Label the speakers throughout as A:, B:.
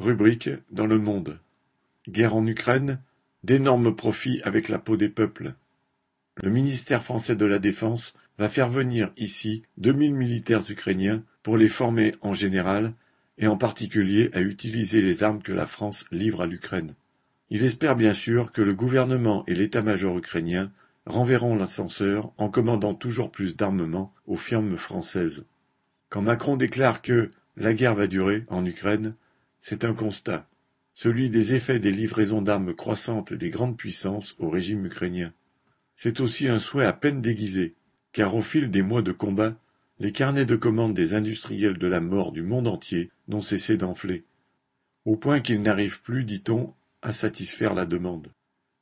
A: Rubrique dans Le Monde. Guerre en Ukraine, d'énormes profits avec la peau des peuples. Le ministère français de la Défense va faire venir ici 2000 militaires ukrainiens pour les former en général et en particulier à utiliser les armes que la France livre à l'Ukraine. Il espère bien sûr que le gouvernement et l'état-major ukrainien renverront l'ascenseur en commandant toujours plus d'armement aux firmes françaises. Quand Macron déclare que la guerre va durer en Ukraine, c'est un constat, celui des effets des livraisons d'armes croissantes des grandes puissances au régime ukrainien. C'est aussi un souhait à peine déguisé, car au fil des mois de combat, les carnets de commandes des industriels de la mort du monde entier n'ont cessé d'enfler, au point qu'ils n'arrivent plus, dit-on, à satisfaire la demande.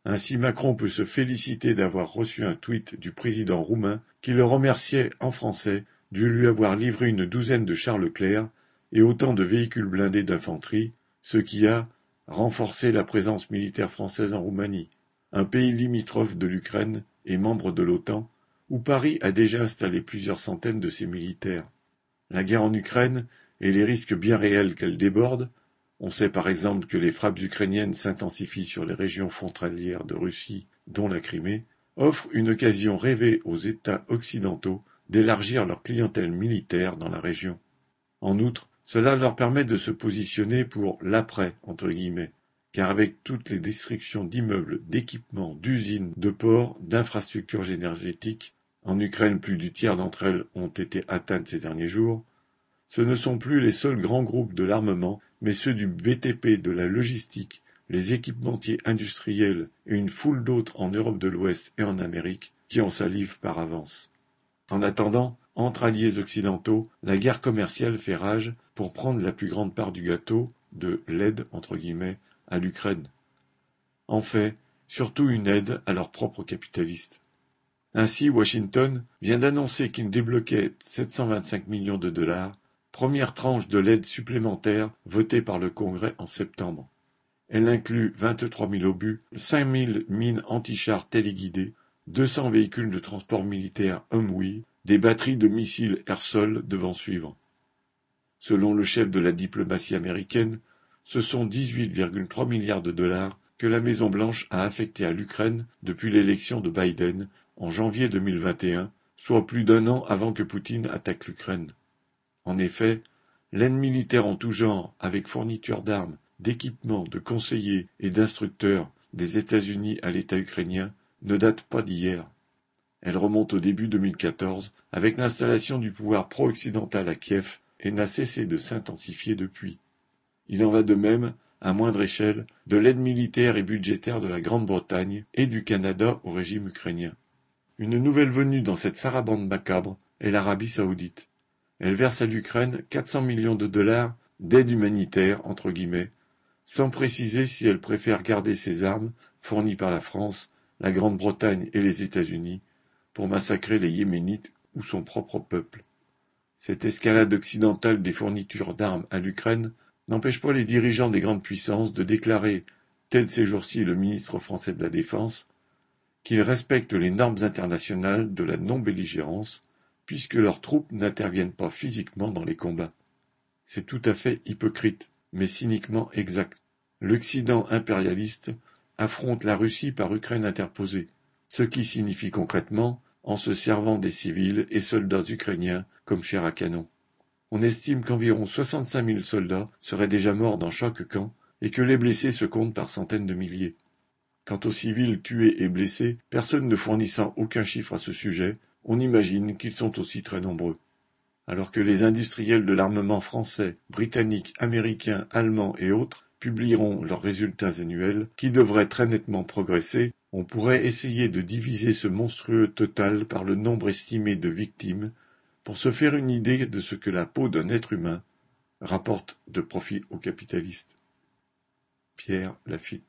A: Ainsi Macron peut se féliciter d'avoir reçu un tweet du président roumain qui le remerciait en français de lui avoir livré une douzaine de chars Leclerc et autant de véhicules blindés d'infanterie, ce qui a renforcé la présence militaire française en Roumanie, un pays limitrophe de l'Ukraine et membre de l'OTAN, où Paris a déjà installé plusieurs centaines de ses militaires. La guerre en Ukraine et les risques bien réels qu'elle déborde, on sait par exemple que les frappes ukrainiennes s'intensifient sur les régions frontalières de Russie, dont la Crimée, offrent une occasion rêvée aux États occidentaux d'élargir leur clientèle militaire dans la région. En outre, cela leur permet de se positionner pour l'après, entre guillemets, car avec toutes les destructions d'immeubles, d'équipements, d'usines, de ports, d'infrastructures énergétiques, en Ukraine plus du tiers d'entre elles ont été atteintes ces derniers jours, ce ne sont plus les seuls grands groupes de l'armement, mais ceux du BTP, de la logistique, les équipementiers industriels et une foule d'autres en Europe de l'Ouest et en Amérique qui en salivent par avance. En attendant, entre alliés occidentaux, la guerre commerciale fait rage pour prendre la plus grande part du gâteau de l'aide à l'Ukraine. En fait, surtout une aide à leurs propres capitalistes. Ainsi, Washington vient d'annoncer qu'il débloquait 725 millions de dollars, première tranche de l'aide supplémentaire votée par le Congrès en septembre. Elle inclut 23 000 obus, 5 000 mines anti-chars téléguidées, 200 véhicules de transport militaire Humvee des batteries de missiles air-sol devant suivre. Selon le chef de la diplomatie américaine, ce sont 18,3 milliards de dollars que la Maison-Blanche a affectés à l'Ukraine depuis l'élection de Biden en janvier 2021, soit plus d'un an avant que Poutine attaque l'Ukraine. En effet, l'aide militaire en tout genre, avec fourniture d'armes, d'équipements, de conseillers et d'instructeurs des États-Unis à l'État ukrainien, ne date pas d'hier. Elle remonte au début 2014 avec l'installation du pouvoir pro-occidental à Kiev et n'a cessé de s'intensifier depuis. Il en va de même, à moindre échelle, de l'aide militaire et budgétaire de la Grande-Bretagne et du Canada au régime ukrainien. Une nouvelle venue dans cette sarabande macabre est l'Arabie saoudite. Elle verse à l'Ukraine 400 millions de dollars d'aide humanitaire, entre guillemets, sans préciser si elle préfère garder ses armes, fournies par la France, la Grande-Bretagne et les États-Unis, pour massacrer les Yéménites ou son propre peuple. Cette escalade occidentale des fournitures d'armes à l'Ukraine n'empêche pas les dirigeants des grandes puissances de déclarer, tel ces jours-ci le ministre français de la Défense, qu'ils respectent les normes internationales de la non-belligérance, puisque leurs troupes n'interviennent pas physiquement dans les combats. C'est tout à fait hypocrite, mais cyniquement exact. L'Occident impérialiste affronte la Russie par Ukraine interposée, ce qui signifie concrètement en se servant des civils et soldats ukrainiens comme à canon. On estime qu'environ 65 000 soldats seraient déjà morts dans chaque camp et que les blessés se comptent par centaines de milliers. Quant aux civils tués et blessés, personne ne fournissant aucun chiffre à ce sujet, on imagine qu'ils sont aussi très nombreux. Alors que les industriels de l'armement français, britannique, américain, allemand et autres publieront leurs résultats annuels, qui devraient très nettement progresser, on pourrait essayer de diviser ce monstrueux total par le nombre estimé de victimes pour se faire une idée de ce que la peau d'un être humain rapporte de profit aux capitalistes. Pierre Lafitte